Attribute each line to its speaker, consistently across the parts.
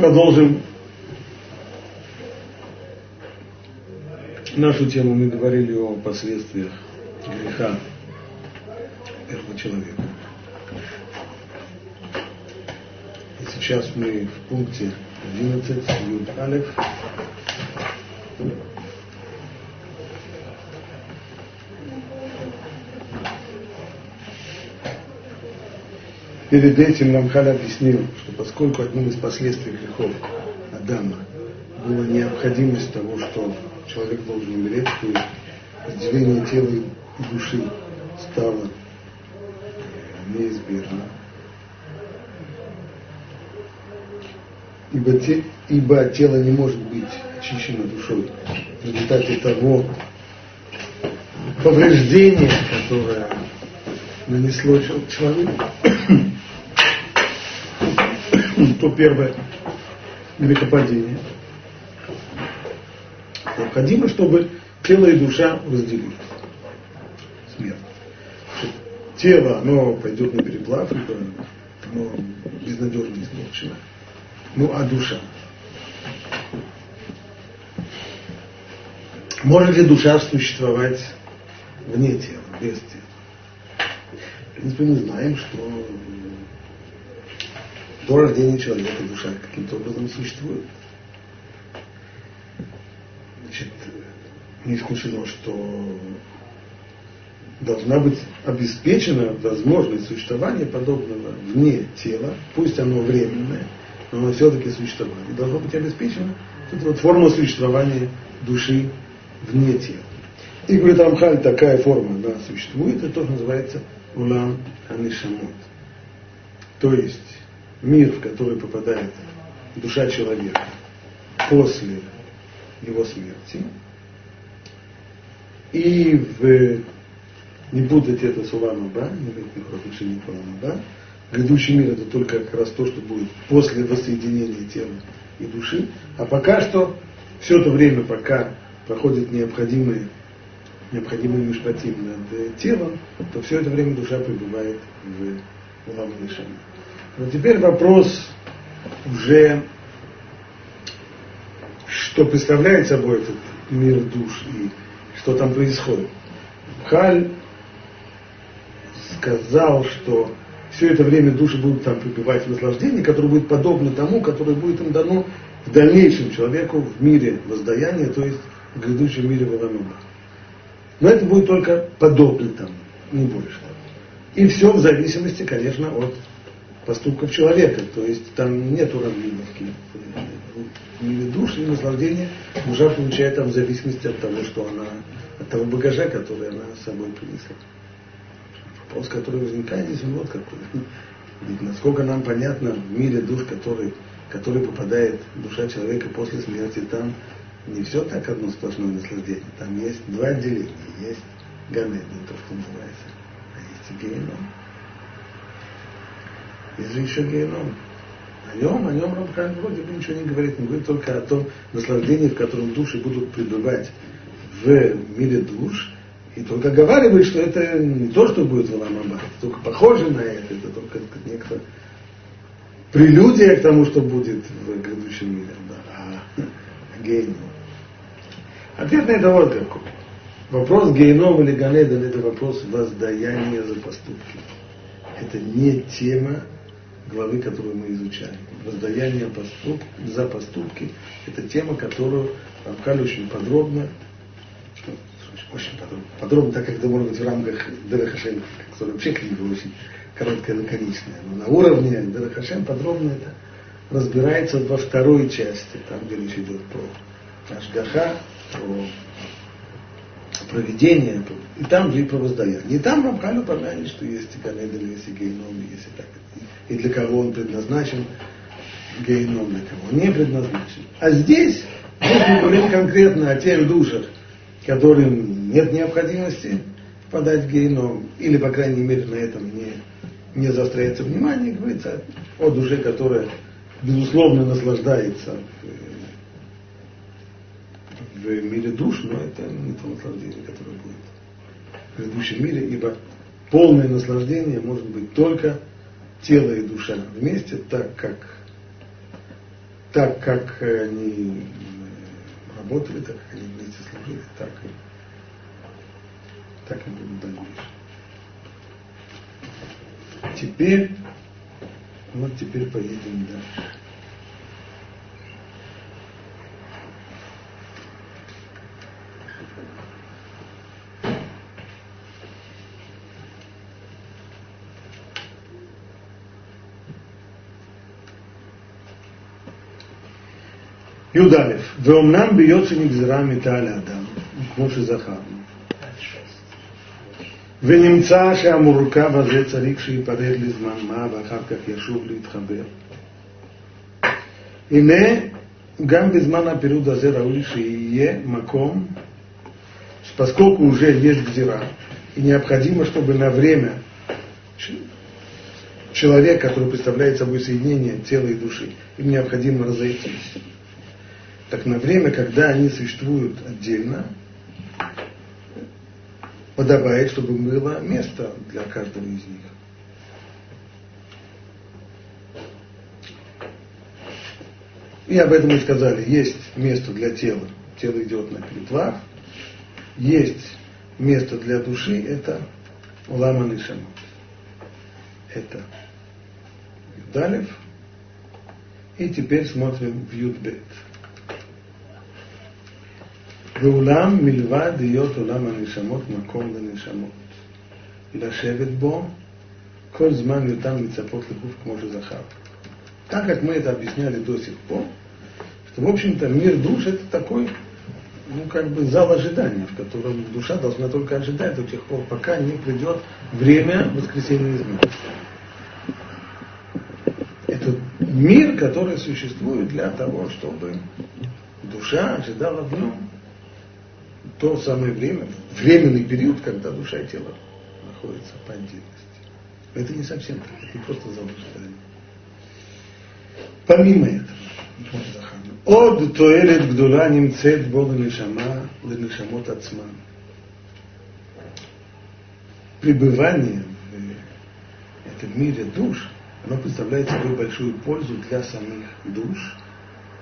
Speaker 1: Продолжим нашу тему. Мы говорили о последствиях греха этого человека. И сейчас мы в пункте 11 Юд Алеф. Перед этим Рамхаль объяснил, что поскольку одним из последствий грехов Адама была необходимость того, что человек должен умереть, то разделение тела и души стало неизбежно. Ибо, те, ибо тело не может быть очищено душой в результате того повреждения, которое нанесло человеку, то первое грехопадение. Необходимо, чтобы тело и душа разделились. Смерть. Тело, оно пойдет на переплав, либо оно безнадежно испорчено. Ну, а душа? Может ли душа существовать вне тела, без тела? В принципе, мы знаем, что до рождения человека душа каким-то образом существует. Значит, не исключено, что должна быть обеспечена возможность существования подобного вне тела, пусть оно временное, но оно все-таки существует. И должна быть обеспечена вот, вот форма существования души вне тела. И говорит Рамхаль, такая форма она существует, это тоже называется улам анишамот. То есть мир, в который попадает душа человека после его смерти, и в, не путать это с Уламаба, не быть отношения к Уламаба, грядущий мир это только как раз то, что будет после воссоединения тела и души, а пока что, все это время, пока проходит необходимые необходимый мишпатим над телом, то все это время душа пребывает в Улам. Но теперь вопрос уже, что представляет собой этот мир душ и что там происходит. Халь сказал, что все это время души будут там пребывать в наслаждении, которое будет подобно тому, которое будет им дано в дальнейшем человеку в мире воздаяния, то есть в грядущем мире Валамаба. Но это будет только подобно тому, не больше. И все в зависимости, конечно, от поступков человека. То есть там нет уравниловки. В мире души и наслаждения душа получает там в зависимости от того, что она, от того багажа, который она с собой принесла. Вопрос, который возникает здесь, вот какой. Ведь насколько нам понятно, в мире душ, который, который попадает душа человека после смерти, там не все так одно сплошное наслаждение. Там есть два отделения. Есть Ганедин, то, что называется, а есть и геном. Есть же еще геном. О нем, о нем Рамхан вроде бы ничего не говорит, не говорит только о том наслаждении, в котором души будут пребывать в мире душ, и только оговаривает, что это не то, что будет в Аламаба, это только похоже на это, это только некто прелюдия к тому, что будет в грядущем мире, да, а геном. Ответ на это вот какой. Вопрос геном или ганеден это вопрос воздаяния за поступки. Это не тема главы, которую мы изучали. Воздаяние поступ, за поступки – это тема, которую Рамхаль очень подробно, очень подробно, подробно, так как это может быть в рамках Дерахашем, которая вообще книга очень короткая, лаконичная. Но на уровне Дерахашем подробно это разбирается во второй части, там, где речь идет про Ашгаха, про проведение, и там же и про воздаяние. И там Рамхаль упомянет, что есть и Ганеден, есть и Гейном, есть и так и для кого он предназначен, гейном для кого не предназначен. А здесь мы говорим конкретно о тех душах, которым нет необходимости впадать в гейном, или, по крайней мере, на этом не, не заостряется внимание, говорится о душе, которая, безусловно, наслаждается в, мире душ, но это не то наслаждение, которое будет в предыдущем мире, ибо полное наслаждение может быть только тело и душа вместе, так как так как они работали, так как они вместе служили, так и так и будет дальше. Теперь, вот теперь поедем дальше. י"א, ואומנם בהיות שנגזרה מיתה על האדם, כמו שזכרנו, ונמצא שהמורכב הזה צריך שייפרד לזמן מה ואחר כך ישוב להתחבר. הנה, גם בזמן הפירוד הזה ראוי שיהיה מקום, поскольку уже есть гзира, и необходимо, чтобы на время человек, который представляет собой соединение тела и души, им необходимо разойтись так на время, когда они существуют отдельно, подобает, чтобы было место для каждого из них. И об этом мы сказали. Есть место для тела. Тело идет на передвах. Есть место для души. Это улама нишамот. Это Юдалев. И теперь смотрим в Юдбет. ואולם מלבד להיות עולם הנשמות מקום לנשמות. לשבת бо, כל זמן ניתן לצפות לגוף כמו שזכר. Так как мы это объясняли до сих пор, что, в общем-то, мир душ это такой, ну, как бы зал ожидания, в котором душа должна только ожидать до тех пор, пока не придет время воскресения из мертвых. Это мир, который существует для того, чтобы душа ожидала в нем то самое время, временный период, когда душа и тело находятся по отдельности. Это не совсем так, это не просто заблуждение. Помимо этого, עוד תועלת גדולה נמצאת בו לנשמה, לנשמות עצמן. Пребывание в этом мире душ, оно представляет собой большую пользу для самих душ,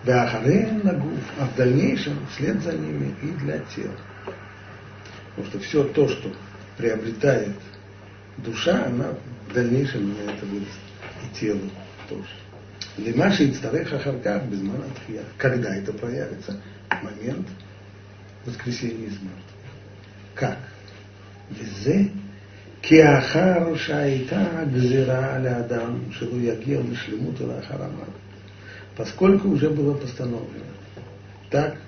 Speaker 1: Веахареем на гуф, а в дальнейшем вслед за ними и для тела. Потому что все то, что приобретает душа, она в дальнейшем на это будет и тело тоже. Лимаши и стареха харках без манатхия. Когда это проявится? Момент воскресения из мертвых. Как? וזה כאחר שהייתה גזירה על האדם שלא יגיע לשלמות לאחר המוות. Поскольку уже было постановлено. Так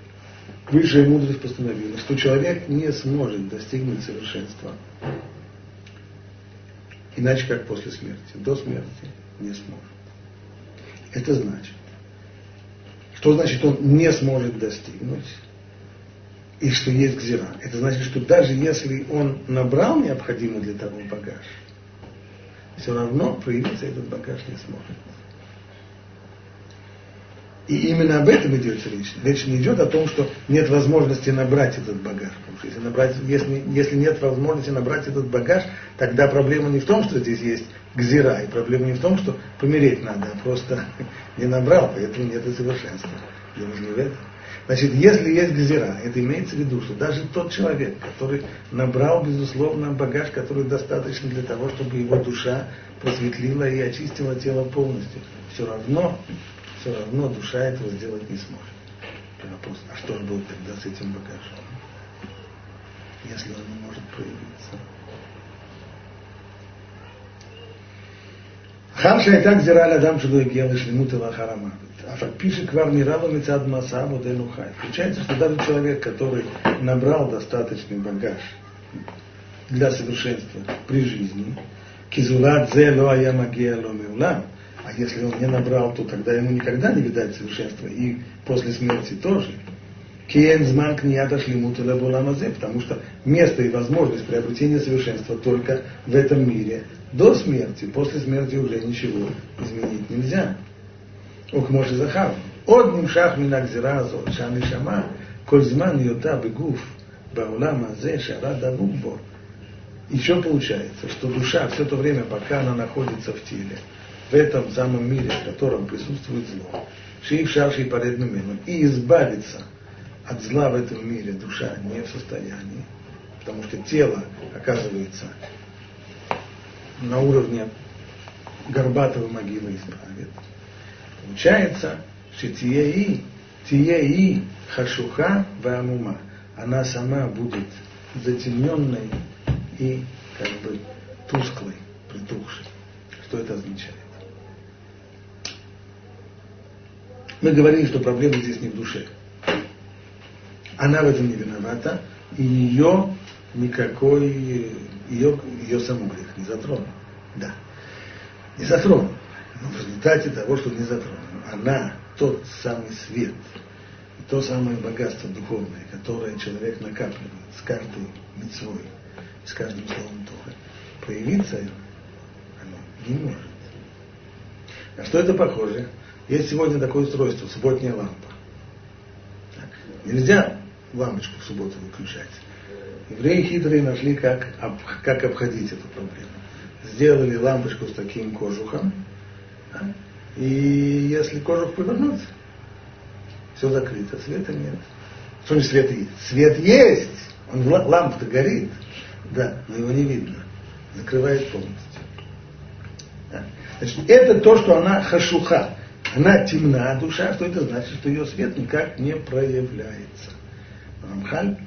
Speaker 1: Высшая мудрость постановила, что человек не сможет достигнуть совершенства. Иначе как после смерти. До смерти не сможет. Это значит, что значит он не сможет достигнуть? И что есть гзира. Это значит, что даже если он набрал необходимый для того багаж, все равно проявиться этот багаж не сможет. И именно об этом идет речь. Речь не идет о том, что нет возможности набрать этот багаж. Потому что если, набрать, если, если нет возможности набрать этот багаж, тогда проблема не в том, что здесь есть гзира, и проблема не в том, что помереть надо, а просто не набрал, поэтому нет и совершенства. Дело не в этом. Значит, если есть гзира, это имеется в виду, что даже тот человек, который набрал, безусловно, багаж, который достаточно для того, чтобы его душа просветлила и очистила тело полностью, все равно все равно душа этого сделать не сможет. Вопрос, а что же будет тогда с этим багажом? Если он не может проявиться. Хам шайтак зирали адам шелу эгел и шлемут харама. А пишет квар мирава мецад маса моделю хай. Получается, что даже человек, который набрал достаточный багаж для совершенства при жизни, кизулат зе ло аямагия ло а если он не набрал, то тогда ему никогда не видать совершенства. И после смерти тоже. Киен зманк не отошли мутуламазе, потому что место и возможность приобретения совершенства только в этом мире. До смерти, после смерти уже ничего изменить нельзя. Укмоши захар Одним шах минагзира азот, шан и шама, коль зман йота бегуф, баулам зе шара давуббор и что получается, что душа все то время, пока она находится в теле, в этом самом мире, в котором присутствует зло, и паредным миром. И избавиться от зла в этом мире душа не в состоянии, потому что тело оказывается на уровне горбатого могилы исправит. Получается, что тиеи, тиеи хашуха вамума. Она сама будет затемненной и как бы тусклой, притухшей. Что это означает? Мы говорили, что проблема здесь не в душе. Она в этом не виновата, и ее никакой, ее, ее саму грех не затронул. Да, не затронул. Но в результате того, что не затронул, она тот самый свет, то самое богатство духовное, которое человек накапливает с каждой мецвой, с каждым словом Торы, проявиться оно не может. А что это похоже? Есть сегодня такое устройство, субботняя лампа. Так. Нельзя лампочку в субботу выключать. Евреи хитрые нашли, как, как обходить эту проблему. Сделали лампочку с таким кожухом, да? и если кожух повернуться, все закрыто, света нет. Что не свет есть? Свет есть! Он, лампа-то горит, да, но его не видно. Закрывает полностью. Да? Значит, это то, что она хашуха. Она темна душа, что это значит, что ее свет никак не проявляется. Рамхаль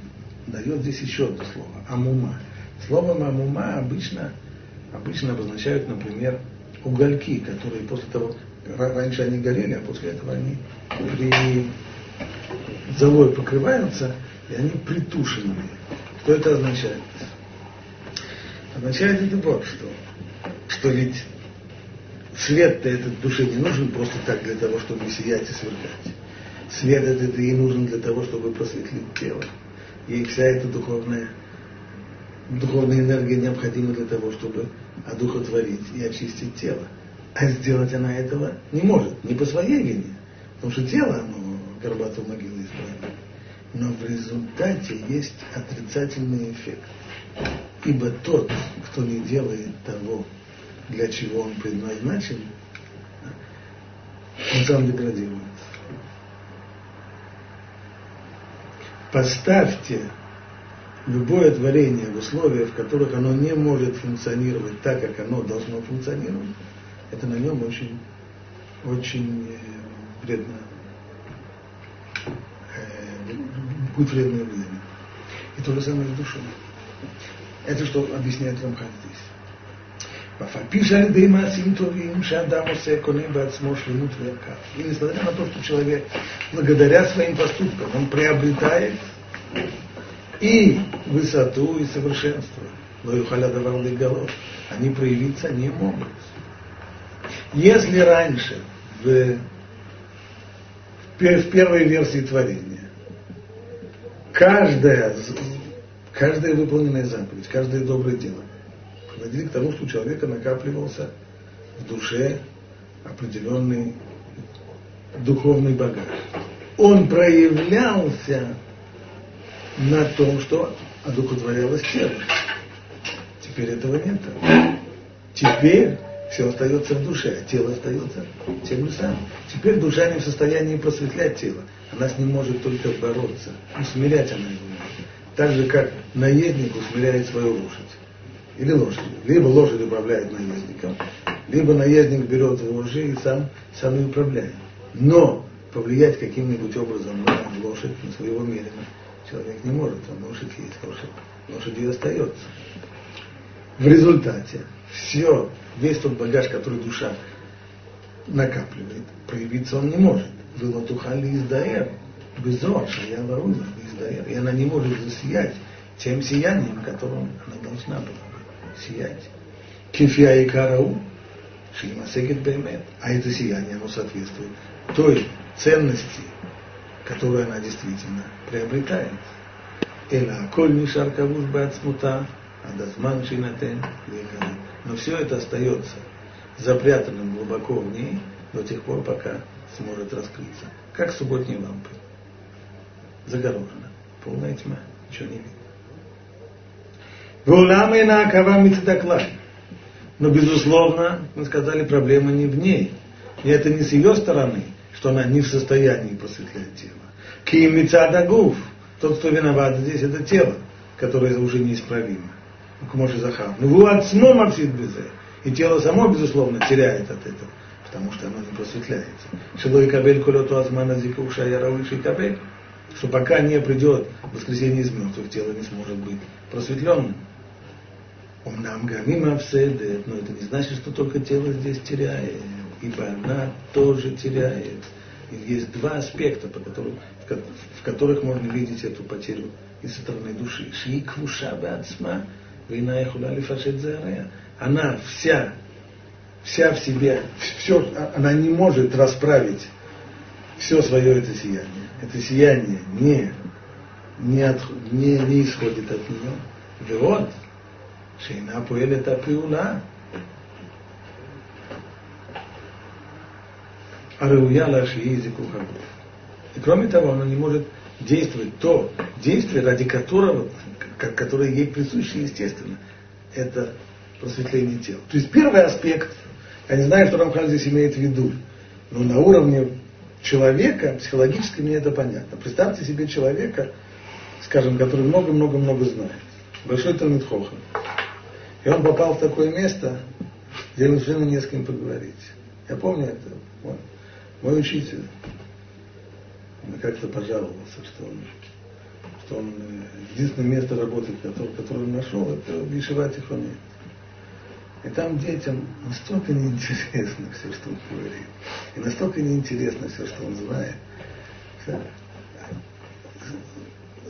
Speaker 1: дает здесь еще одно слово, амума. Словом амума обычно, обычно обозначают, например, угольки, которые после того, раньше они горели, а после этого они при золой покрываются, и они притушенные. Что это означает? Означает это вот что, что ведь свет-то этот душе не нужен просто так для того, чтобы сиять и сверкать. Свет этот ей нужен для того, чтобы просветлить тело. И вся эта духовная, духовная энергия необходима для того, чтобы одухотворить и очистить тело. А сделать она этого не может, не по своей вине. Потому что тело, оно горбатую могилу избрано. Но в результате есть отрицательный эффект. Ибо тот, кто не делает того, для чего он предназначен, он сам деградирует. Поставьте любое творение в условиях, в которых оно не может функционировать так, как оно должно функционировать, это на нем очень, очень э, вредно, э, будет вредное влияние. И то же самое с душой. Это что объясняет Рамхан здесь. ואף על פי שעל ידי מעשים טובים שאדם עושה קונה בעצמו שלמות וערכה. И несмотря на то, что человек благодаря своим поступкам он приобретает и высоту, и совершенство, но и халядавал голов, они проявиться не могут. Если раньше в, в первой версии творения каждая, каждая выполненная заповедь, каждое доброе дело приводили к тому, что у человека накапливался в душе определенный духовный багаж. Он проявлялся на том, что одухотворялось тело. Теперь этого нет. Теперь все остается в душе, а тело остается тем же самым. Теперь душа не в состоянии просветлять тело. Она с ним может только бороться. Усмирять она его может. Так же, как наездник усмиряет свою лошадь или лошадь. Либо лошадь управляет наездником, либо наездник берет вожжи и сам, сам и управляет. Но повлиять каким-нибудь образом на лошадь, на своего мерина, человек не может. А лошадь есть, лошадь, лошадь и остается. В результате все, весь тот багаж, который душа накапливает, проявиться он не может. Вылотухали из даэр, безор, шая варуна, из даэр. И она не может засиять тем сиянием, которым она должна была сиять. Кифия и карау, шимасегет бемет. А это сияние, оно соответствует той ценности, которую она действительно приобретает. Эла коль мишар кавуш бацмута, адазман шинатен Но все это остается запрятанным глубоко в ней до тех пор, пока сможет раскрыться. Как субботние лампы. Загорожено. Полная тьма. Ничего не видно. Вулама и Наакава Мицдаклай. Но, безусловно, мы сказали, проблема не в ней. И это не с ее стороны, что она не в состоянии просветлять тело. Кимицадагуф, тот, кто виноват здесь, это тело, которое уже неисправимо. Кумоши Захар. Ну, вы от сном безе. И тело само, безусловно, теряет от этого, потому что оно не просветляется. Шилой кабель колету азмана зикуша яравыши кабель. Что пока не придет воскресенье из мертвых, тело не сможет быть просветленным. Он нам гамим авседет, но это не значит, что только тело здесь теряет, ибо она тоже теряет. И есть два аспекта, по которым, в которых можно видеть эту потерю и со стороны души. Шиквуша бацма, вина хуляли фашет Она вся, вся в себе, все, она не может расправить все свое это сияние. Это сияние не, не, от, не, не исходит от нее. И вот, שאינה פועלת הפעולה הראויה לה שהיא זיכוך הגוף. И кроме того, она не может действовать то действие, ради которого, которое ей присуще естественно, это просветление тела. То есть первый аспект, я не знаю, что Рамхан здесь имеет в виду, но на уровне человека, психологически мне это понятно. Представьте себе человека, скажем, который много-много-много знает. Большой Талмит Хохан. И он попал в такое место, где ему совершенно не с кем поговорить. Я помню это. Вот. Мой учитель он как-то пожаловался, что он, что он э, единственное место работы, которое, которое он нашел, это в Ешива Тихоне. И там детям настолько неинтересно все, что он говорит. И настолько неинтересно все, что он знает.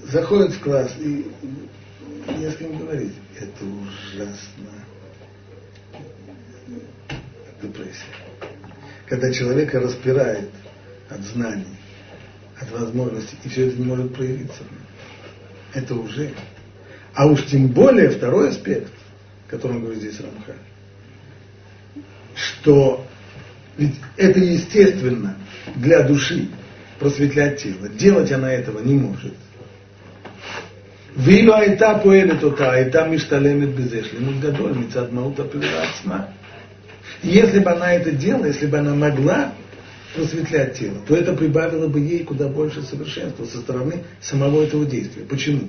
Speaker 1: Заходит в класс и не с кем говорить. Это ужасно. Депрессия. Когда человека распирает от знаний, от возможностей, и все это не может проявиться. Это уже. А уж тем более второй аспект, о котором говорит здесь Рамха, что ведь это естественно для души просветлять тело. Делать она этого не может. ואילו הייתה פועלת אותה, הייתה משתלמת בזה שלמות גדול מצד מהות הפעולה עצמה. Если бы она это делала, если бы она могла просветлять тело, то это прибавило бы ей куда больше совершенства со стороны самого этого действия. Почему?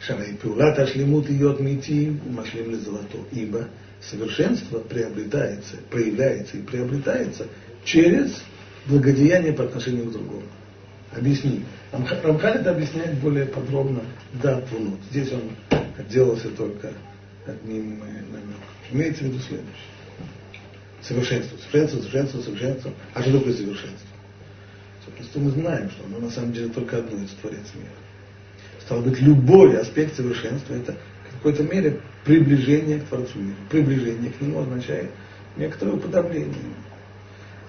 Speaker 1: Шарай пиулат ашлемут идет мити машлем золото. Ибо совершенство приобретается, проявляется и приобретается через благодеяние по отношению к другому. Объясним. Рамхан это объясняет более подробно да Твунут. Здесь он отделался только одним э, намеком. Имеется в виду следующее. Совершенство, совершенство, совершенство, совершенство. А что такое совершенство? Совершенство мы знаем, что оно на самом деле только одно из Творец мира. Стало быть, любой аспект совершенства это в какой-то мере приближение к Творцу мира. Приближение к нему означает некоторое уподобление.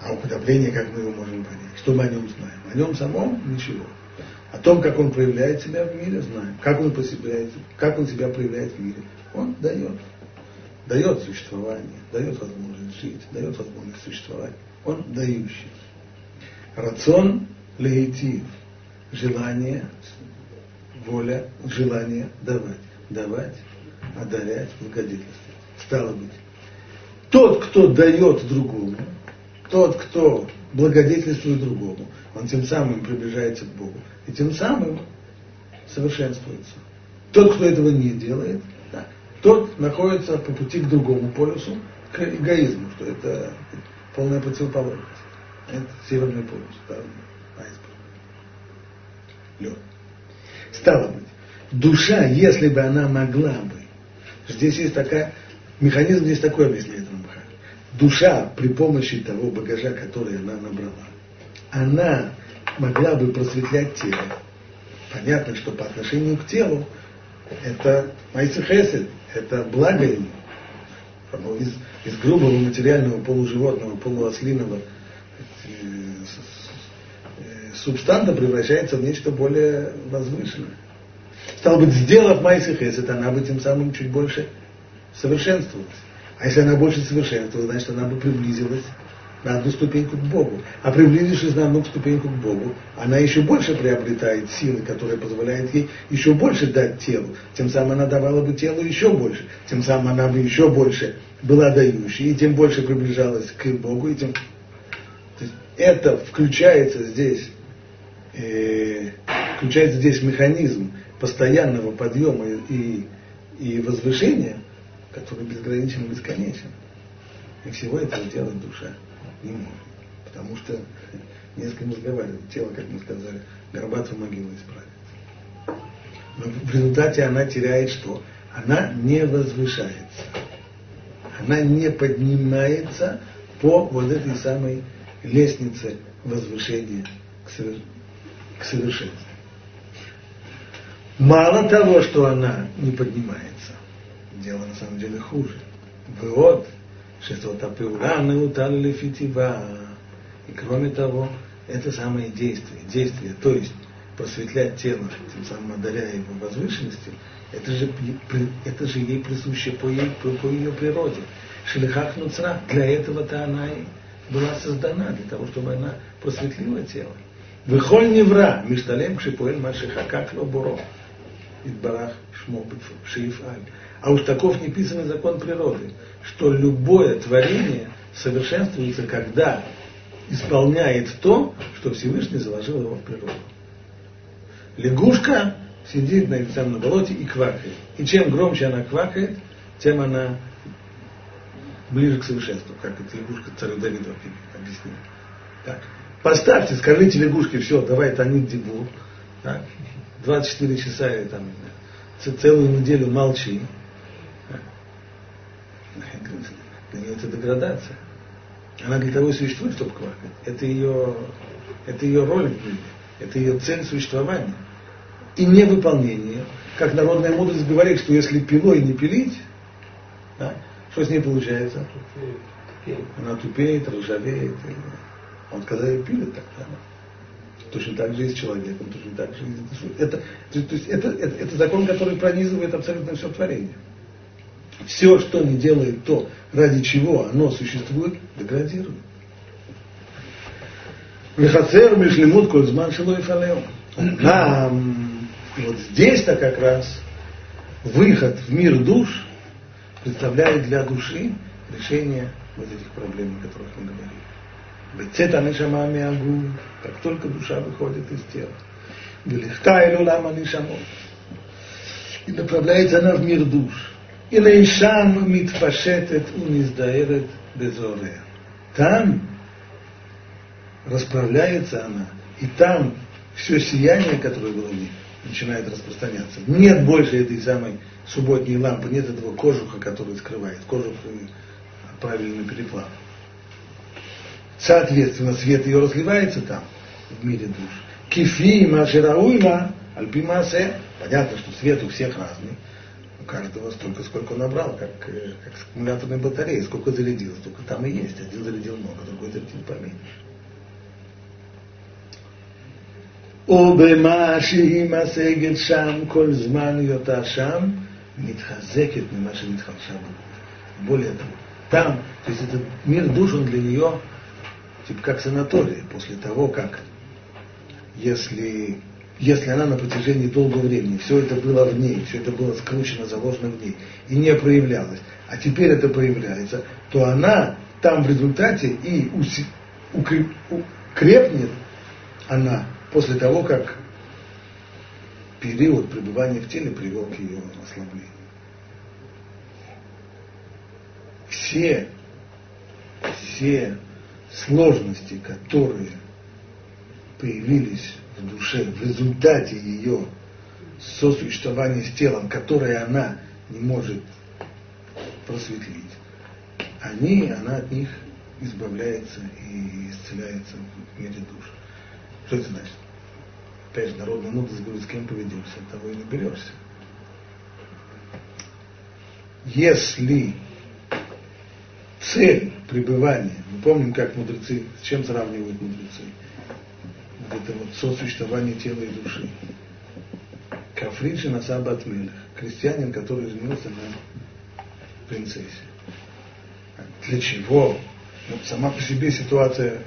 Speaker 1: А уподобление, как мы его можем понять? Что мы о нем знаем? О нем самом ничего. О том, как он проявляет себя в мире, знаем. Как он, проявляет, как он себя проявляет в мире. Он дает. Дает существование, дает возможность жить, дает возможность существовать. Он дающий. Рацион лейтив. Желание, воля, желание давать. Давать, одарять, благодетельствовать. Стало быть, тот, кто дает другому, тот, кто благодетельствует другому, он тем самым приближается к Богу. И тем самым совершенствуется. Тот, кто этого не делает, да, тот находится по пути к другому полюсу, к эгоизму, что это полная противоположность. Это северный полюс, да, айсберг. Лед. Стало быть, душа, если бы она могла бы, здесь есть такая, механизм здесь такой объясняет Рамбхан. Душа при помощи того багажа, который она набрала, она могла бы просветлять тело. Понятно, что по отношению к телу это майцехесед, это благо ему. Из, из грубого материального полуживотного, полуослиного э, э, субстанта превращается в нечто более возвышенное. Стало быть, сделав майсихесед, она бы тем самым чуть больше совершенствовалась. А если она больше совершенствовалась, значит, она бы приблизилась на одну ступеньку к Богу. А приблизившись на одну ступеньку к Богу, она еще больше приобретает силы, которые позволяют ей еще больше дать телу. Тем самым она давала бы телу еще больше. Тем самым она бы еще больше была дающей, и тем больше приближалась к Богу, и тем... То есть это включается здесь, э, включается здесь механизм постоянного подъема и, и возвышения, который безграничен и бесконечен. И всего этого делать душа не может. Потому что не с кем разговаривать. Тело, как мы сказали, горбатую могилу исправит. Но в результате она теряет что? Она не возвышается. Она не поднимается по вот этой самой лестнице возвышения к совершенству. Мало того, что она не поднимается, дело на самом деле хуже. Вот, что тапеура неутал лефитива. И кроме того, это самое действие, действие, то есть просветлять тело, тем самым одаряя его возвышенности, это же, это же ей присуще по, ей, по, по ее природе. Шелихах нуцра, для этого-то она и была создана, для того, чтобы она просветлила тело. Выхоль невра, мишталем кшипуэль машиха, как лобуро. Идбарах шмо шиифаль. А уж таков неписанный закон природы, что любое творение совершенствуется, когда исполняет то, что Всевышний заложил его в природу. Лягушка сидит на этом на болоте и квакает. И чем громче она квакает, тем она ближе к совершенству, как это лягушка царю Давиду объяснил. Так. Поставьте, скажите лягушке, все, давай танит дебур. Так. 24 часа или там, целую неделю молчи. Для нее это деградация. Она для того и существует, чтобы квакать. Это ее, это ее роль в мире, это ее цель существования. И невыполнение, как народная мудрость говорит, что если пилой не пилить, да, что с ней получается? Она тупеет, ржавеет. Он когда ее пилит, так да, точно так же и с человеком, точно так же и с душой. Это, то есть это, это, это закон, который пронизывает абсолютно все творение. Все, что не делает то, ради чего оно существует, деградирует. Мехацер мишлемут кользман шилой фалео. Нам вот здесь-то как раз выход в мир душ представляет для души решение вот этих проблем, о которых мы говорили. Бецета нишама миагу, как только душа выходит из тела. Велихта и лама нишамот. И направляется она в мир душ. Лейшам митпашетет униздаэрет безоре. Там расправляется она, и там все сияние, которое было в ней, начинает распространяться. Нет больше этой самой субботней лампы, нет этого кожуха, который скрывает. Кожух правильный переплав. Соответственно, свет ее разливается там, в мире душ. Кифи маширауйла альпимасе. Понятно, что свет у всех разный У каждого столько, сколько он набрал, как, э, как с аккумуляторной батареи. Сколько зарядил, столько там и есть. Один зарядил много, другой зарядил поменьше. ובמה שהיא משגת שם כל זמן היותה שם, מתחזקת ממה שנתחדשה בו. Более того, там, то есть этот мир душ, он для нее типа как санаторий, после того, как если, если она на протяжении долгого времени, все это было в ней, все это было скручено, заложено в ней, и не проявлялось, а теперь это проявляется, то она там в результате и укрепнет она после того, как период пребывания в теле привел к ее ослаблению. Все, все сложности, которые появились в душе в результате ее сосуществования с телом, которое она не может просветлить, они, она от них избавляется и исцеляется в мире душ. Что это значит? Опять же, народная мудрость говорит, с кем поведешься, от того и наберешься. Если цель пребывания, мы помним, как мудрецы, с чем сравнивают мудрецы? Это вот сосуществование тела и души. Кафриджи на Сабат крестьянин, который женился на принцессе. Для чего? Ну, сама по себе ситуация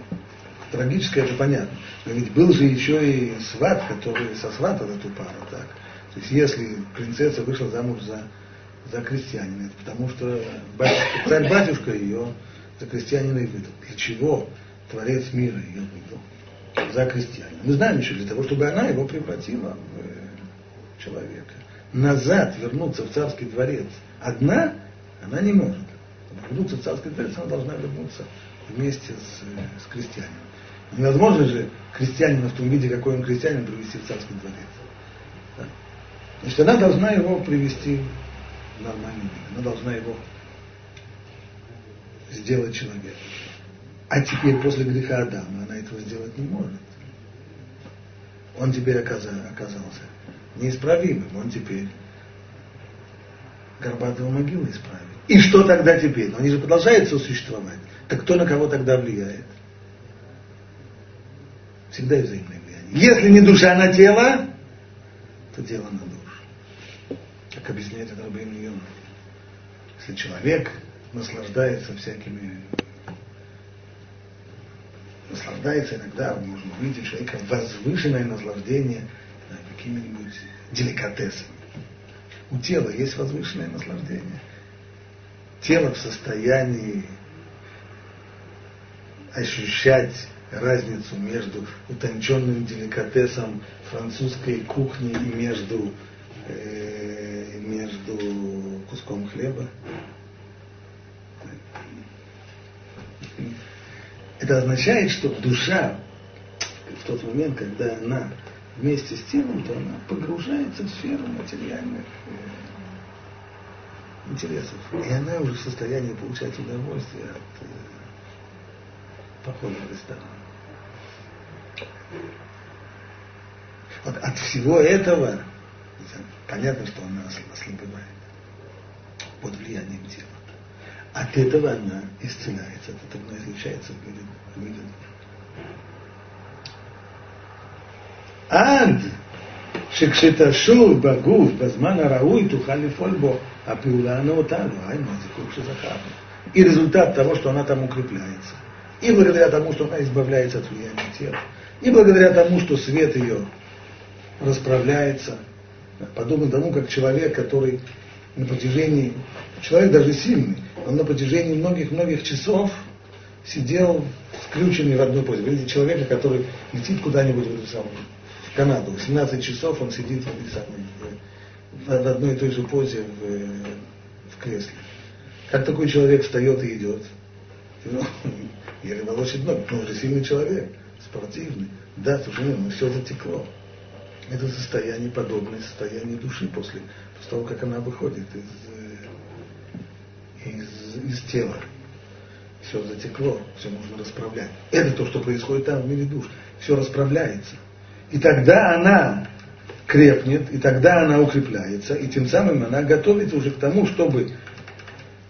Speaker 1: трагическая, это понятно. Но ведь был же еще и сват, который сосватал эту пару, так? То есть если принцесса вышла замуж за за крестьянина, потому что царь-батюшка ее за крестьянина и выдал. Для чего Творец мира ее видел, за крестьянина. Мы знаем еще для того, чтобы она его превратила в э, человека. Назад вернуться в царский дворец одна, она не может. Вернуться в царский дворец, она должна вернуться вместе с, э, с крестьянином. Невозможно же крестьянина в том виде, какой он крестьянин, привести в царский дворец. Да? Значит, она должна его привести в нормальный вид. Она должна его сделать человеком. А теперь после греха Адама она этого сделать не может. Он теперь оказался, неисправимым. Он теперь горбатого могилы исправит. И что тогда теперь? Но они же продолжают существовать. Так кто на кого тогда влияет? Всегда взаимное влияние. Если не душа на тело, то тело на душу. Как объясняет это Рабин. Если человек наслаждается всякими наслаждается иногда, можно увидеть человека возвышенное наслаждение какими-нибудь деликатесами. У тела есть возвышенное наслаждение. Тело в состоянии ощущать разницу между утонченным деликатесом французской кухни и между, э, между куском хлеба. Это означает, что душа в тот момент, когда она вместе с телом, то она погружается в сферу материальных э, интересов. И она уже в состоянии получать удовольствие от э, похода в ресторан. Вот от всего этого понятно, что она ослабевает под влиянием тела. От этого она исцеляется, от этого она излечается в мире, в мире עד שכשתשוב בגוף בזמן הראוי תוכל לפעול בו הפעולה הנאותה לו, היינו הזיקוק שזכרנו. И результат того, что она там укрепляется. И благодаря тому, что она избавляется от влияния тела. И благодаря тому, что свет ее расправляется. Подобно тому, как человек, который на протяжении, человек даже сильный, он на протяжении многих-многих часов сидел скрюченный в одной позе. Видите, человека, который летит куда-нибудь в эту самую в Канаду. 17 часов он сидит в, этой самой, в, одной и той же позе в, в кресле. Как такой человек встает и идет? Ну, еле волочит ноги, но уже сильный человек, спортивный. Да, слушай, ну все затекло. Это состояние подобное состоянию души после, после того, как она выходит из, э, из, из тела. Все затекло, все можно расправлять. Это то, что происходит там в мире душ. Все расправляется. И тогда она крепнет, и тогда она укрепляется, и тем самым она готовится уже к тому, чтобы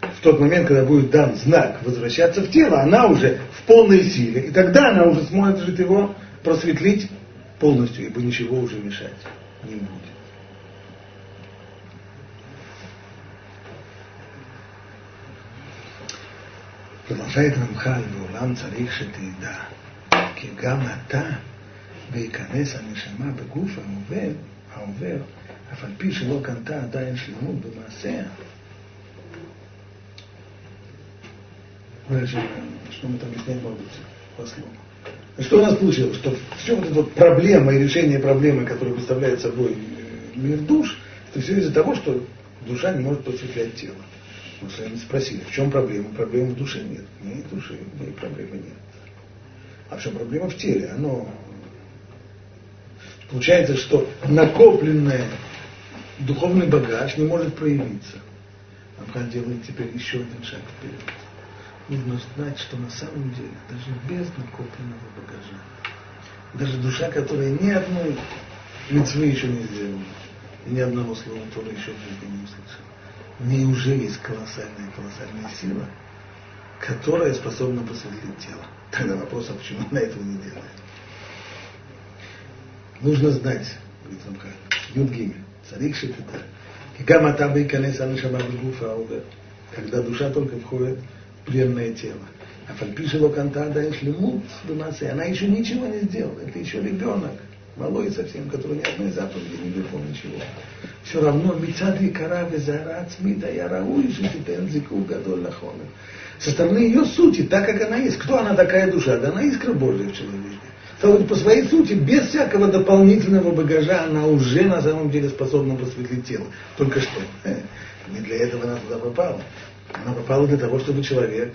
Speaker 1: в тот момент, когда будет дан знак возвращаться в тело, она уже в полной силе, и тогда она уже сможет его просветлить полностью, ибо ничего уже мешать не будет. продолжает Рамхаль, Улам царих шетида, кигам ата וייכנס הנשמה בגוף העובר, העובר, אף על פי שלא קנתה עדיין שלמות במעשיה. Что мы там объясняем по слову. Что у нас получилось? Что все вот эта вот проблема и решение проблемы, которая представляет собой мир душ, это все из-за того, что душа не может просветлять тело. Мы с вами спросили, в чем проблема? Проблемы в душе нет. Ни души, ни проблемы нет. А в чем проблема в теле? Оно Получается, что накопленный духовный багаж не может проявиться. Амхан делает теперь еще один шаг вперед. Нужно знать, что на самом деле даже без накопленного багажа, даже душа, которая ни одной мецвы еще не сделала, и ни одного слова Тора еще в жизни не услышала, в ней уже есть колоссальная, колоссальная сила, которая способна посвятить тело. Тогда вопрос, а почему она этого не делает? нужно знать, говорит Рамхаль, Юдгиме, царик шитета, кигам атаба и конец анашама гуфа когда душа только входит в бренное тело. А фальпишево канта даешь лимут думаться, она еще ничего не сделала, это еще ребенок, малой совсем, который ни одной заповеди не выполнил ничего. Все равно мецады каравы зарат смита я рауи шититен зику гадоль. Со стороны ее сути, так как она есть. Кто она такая душа? Да она искра Божия в человеке. То по своей сути, без всякого дополнительного багажа, она уже на самом деле способна просветлить тело. Только что. Не для этого она туда попала. Она попала для того, чтобы человек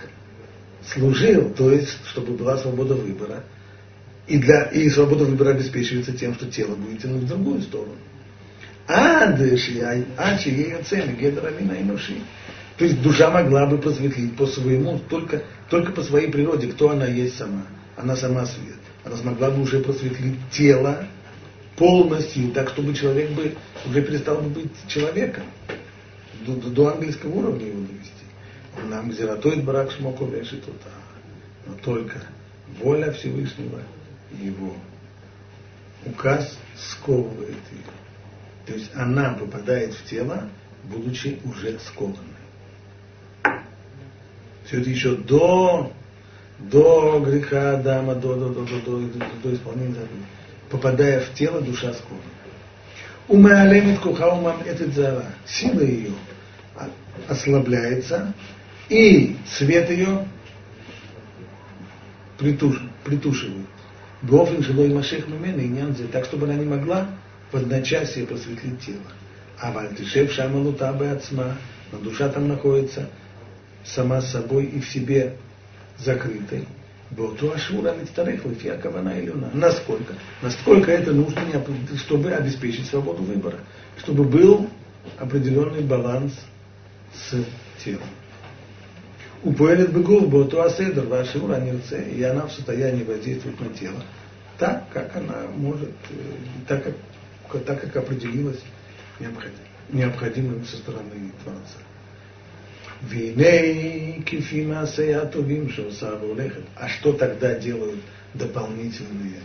Speaker 1: служил, то есть, чтобы была свобода выбора. И, для, и свобода выбора обеспечивается тем, что тело будет тянуть в другую сторону. Адыши, ачи, ей оцены, гетерамина и нуши. То есть душа могла бы просветлить по своему, только, только по своей природе, кто она есть сама. Она сама свет она смогла бы уже просветлить тело полностью, так чтобы человек бы уже перестал бы быть человеком. До, до, до ангельского уровня его довести. Нам зератоид барак шмоку вешит Но только воля Всевышнего, его указ сковывает ее. То есть она попадает в тело, будучи уже скованной. Все это еще до до греха Адама, до, до, до, до, до, до, до исполнения заповедей. Попадая в тело, душа скована. Умаалемит кухаумам этот зара. Сила ее ослабляется, и свет ее притуш, притушивает. Гофин жилой машех мимены и нянзе, так, чтобы она не могла в одночасье просветлит тело. А вальтишев шамалутабы отсма, но душа там находится сама собой и в себе закрытой. Боту Ашура Митарых Лефиакавана Илюна. Насколько? Насколько это нужно, чтобы обеспечить свободу выбора. Чтобы был определенный баланс с телом. У поэлит бегов Боту Аседр Вашура Нирце, и она в состоянии воздействовать на тело так, как она может, э, так, как так как определилась необходимым со стороны Творца. Виней кифима саятовим шоса улехет. А что тогда делают дополнительные?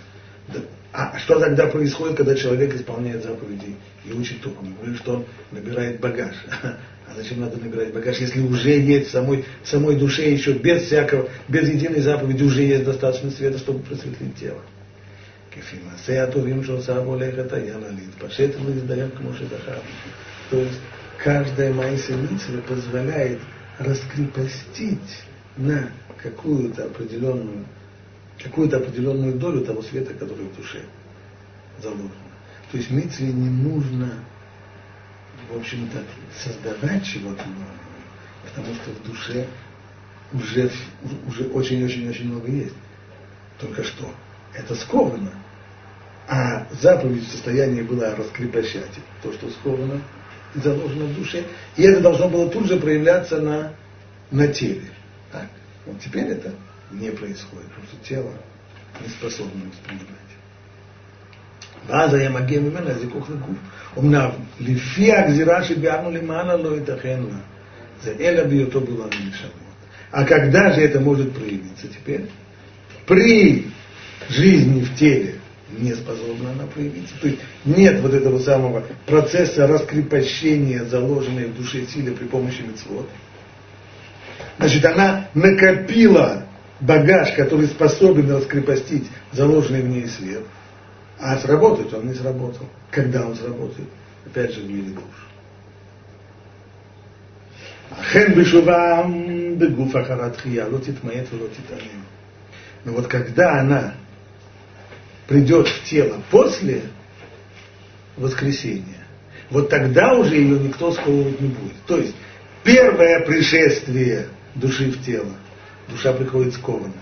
Speaker 1: А что тогда происходит, когда человек исполняет заповеди и учит Тору? Мы говорим, что он набирает багаж. А зачем надо набирать багаж, если уже есть в самой, в самой душе еще без всякого, без единой заповеди уже есть достаточно света, чтобы просветлить тело. כפי מעשה הטובים שעושה והולכת היה לה להתפשט ולהזדהר כמו שזכר. То есть каждая майса митцва позволяет раскрепостить на какую-то определенную, какую-то определенную долю того света, который в душе заложен. То есть митцве не нужно, в общем-то, создавать чего-то нового, потому что в душе уже, уже очень-очень-очень много есть. Только что это сковано. А заповедь в состоянии была раскрепощать то, что сковано, заложено в душе, и это должно было тут же проявляться на, на теле. Так. Вот теперь это не происходит, потому что тело не способно воспринимать. ואז היה מגיע ממנה זיכוך לגוף. אמנם, לפי הגזירה שביארנו למעלה לא ייתכן לה. זה אלא בהיותו בעולם נשמות. А когда же это может проявиться теперь? При жизни в теле не способна она проявиться. То есть нет вот этого самого процесса раскрепощения, заложенной в душе силы при помощи мецвод. Значит, она накопила багаж, который способен раскрепостить заложенный в ней свет. А сработать он не сработал. Когда он сработает? Опять же, в мире душ. Ахен бешувам бегуфа харатхия, лотит маэт, лотит Но вот когда она придет в тело после воскресения, вот тогда уже ее никто сковывать не будет. То есть первое пришествие души в тело, душа приходит скованная.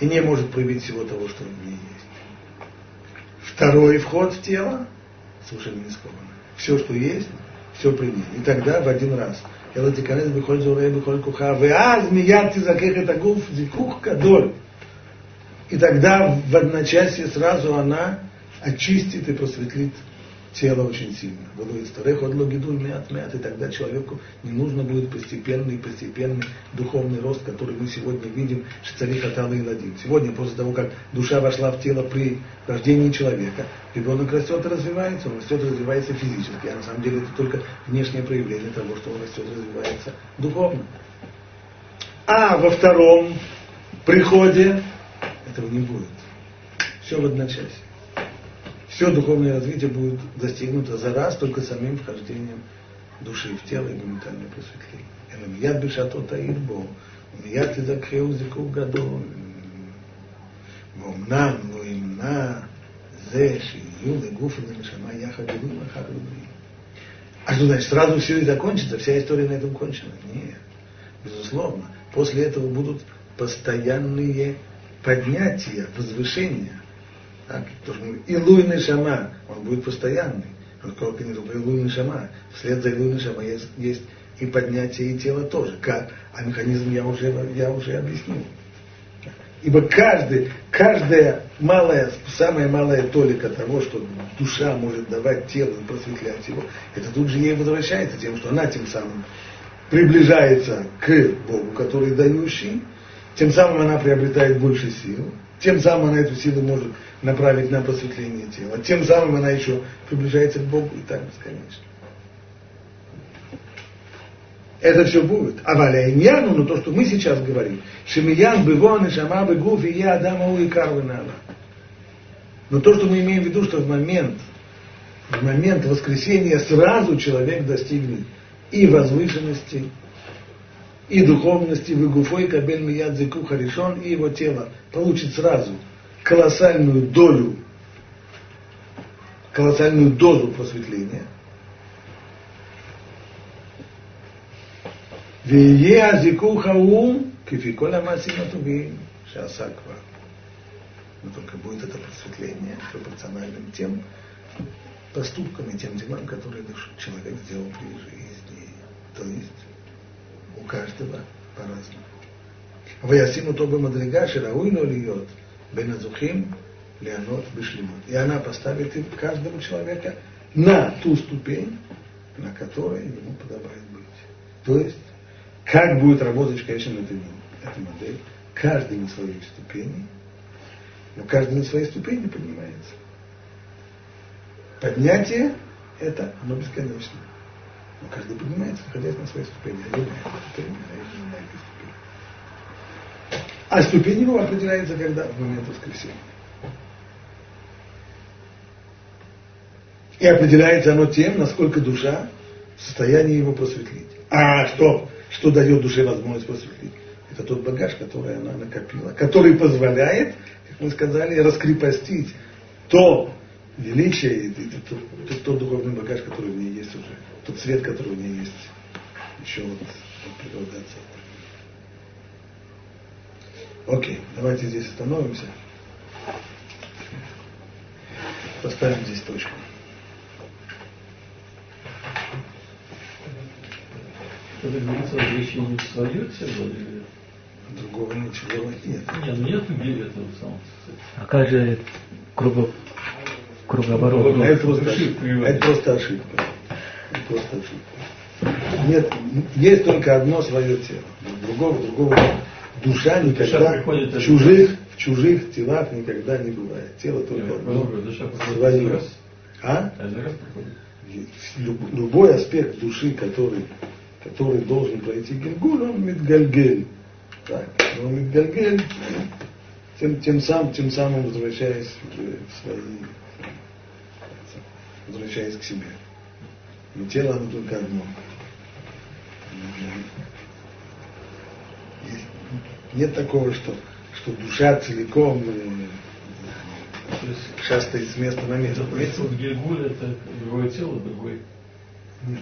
Speaker 1: И не может проявить всего того, что у нее есть. Второй вход в тело совершенно не сковано. Все, что есть, все при ней. И тогда в один раз. Элатиканец бихоль зурей бихоль куха. Веаз мияти закех это гуф зикух кадоль. И тогда в одночасье сразу она очистит и просветлит тело очень сильно. И тогда человеку не нужно будет постепенный, постепенный духовный рост, который мы сегодня видим, Шцарих Атала и Ладим. Сегодня, после того, как душа вошла в тело при рождении человека, ребенок растет и развивается, он растет и развивается физически, а на самом деле это только внешнее проявление того, что он растет и развивается духовно. А во втором приходе этого не будет. Все в одночасье. все духовное развитие будет достигнуто за раз только самим вхождением души в тело и моментальное просветление. אלא מיד בשעתו תאיר בו, ומיד תזכחהו זיכוך גדול. ואומנם לא ימנע זה שיהיו לגוף ולנשמה יחד גדולים אחד другим. А что значит, сразу все и закончится, вся история на этом кончена? Нет, безусловно. После этого будут постоянные поднятия, возвышения. Так? Илуй Шама, он будет постоянный. Только Илуй Шама. Вслед за Илуй Шама есть, есть и поднятие и тела тоже. Как? А механизм я уже, я уже объяснил. Ибо каждый, каждая малая, самая малая толика того, что душа может давать телу и просветлять его, это тут же ей возвращается тем, что она тем самым приближается к Богу, который дающий, тем самым она приобретает больше сил, тем самым она эту силу может направить на просветление тела, тем самым она еще приближается к Богу и так бесконечно. Это все будет. А валяйняну, но то, что мы сейчас говорим, шемиян бывон шама бегуф и я адама и карвы Но то, что мы имеем в виду, что в момент, в момент воскресения сразу человек достигнет и возвышенности, и духовности, в Игуфой, Кабель Мияд Зику Харишон, и его тело получит сразу колоссальную долю, колоссальную дозу просветления – ויהיה הזיכוך ההוא כפי כל המעשים הטובים שעשה כבר. Но только будет это просветление пропорциональным тем поступкам и тем делам, которые человек сделал при жизни. То есть у каждого по-разному. Ваясиму Тоба Мадрига Ширауину льет Беназухим Леонот Бешлимут. И она поставит им каждого человека на ту ступень, на которой ему подобает быть. То есть, как будет работать конечно конечном эта модель, каждый на своей ступени, но каждый на своей ступени поднимается. Поднятие – это оно бесконечное. Но каждый поднимается, находясь на своей ступени. Ступени, а один на этой ступени. А ступень его определяется когда? В момент воскресения. И определяется оно тем, насколько душа в состоянии его просветлить. А, стоп! Что дает душе возможность просветлить? Это тот багаж, который она накопила, который позволяет, как мы сказали, раскрепостить то величие, тот, тот, тот духовный багаж, который в ней есть уже, тот свет, который в ней есть еще вот от природы Окей, давайте здесь остановимся. Поставим здесь точку.
Speaker 2: Это говорится возвращение в свое тело или...
Speaker 1: Другого ничего нет.
Speaker 2: Нет, ну нет этого самого.
Speaker 3: А как же круго... кругооборот?
Speaker 1: Ну, это, просто, это просто ошибка. Это просто ошибка. Нет, есть только одно свое тело. Другого, другого душа никогда в чужих, в чужих телах никогда не бывает. Тело только Нет, одно свое. А? Любой аспект души, который который должен пройти Гильгуль, он Мидгальгель. Так, он Мидгальгель, тем, тем, сам, тем самым возвращаясь в свои, возвращаясь к себе. Но тело оно только одно. Нет такого, что, что душа целиком шастает с места на место.
Speaker 2: Гильгуль это другое тело, другой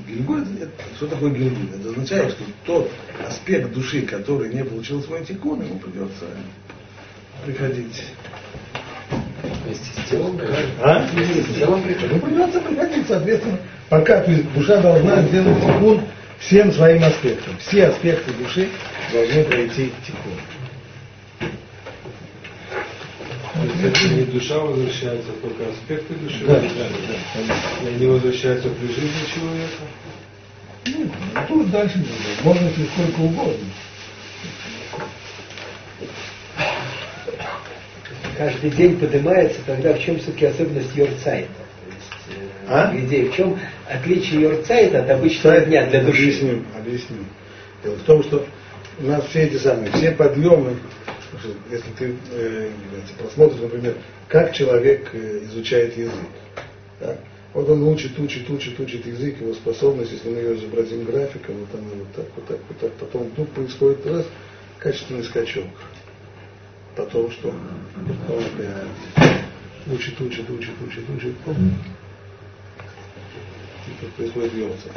Speaker 1: Гильгуль, это, что такое Гильгуль? Это означает, что тот аспект души, который не получил свой тикун, ему придется приходить
Speaker 3: вместе с телом.
Speaker 1: А? Вместе с телом приходить. Ну, придется приходить, соответственно, пока душа должна сделать тикун всем своим аспектам. Все аспекты души должны пройти тикун.
Speaker 4: Не душа возвращается, только аспекты души.
Speaker 1: Да, да, да.
Speaker 4: И они возвращаются при жизни человека.
Speaker 1: Ну, тут дальше можно сколько угодно.
Speaker 3: Каждый день поднимается, тогда в чем все-таки особенность Йорцайта?
Speaker 1: А?
Speaker 3: Идея, в чем отличие Йорцайта от обычного Сайт, дня для души?
Speaker 1: Объясню, объясню. Дело в том, что у нас все эти самые, все подъемы если ты э, говорится, просмотришь, например, как человек э, изучает язык. Да? Вот он учит, учит, учит, учит язык, его способность, если мы ее изобразим графиком, вот она вот так, вот так, вот так, потом вдруг происходит раз, качественный скачок потом что? Потом опять учит, учит, учит, учит, учит. И происходит революция.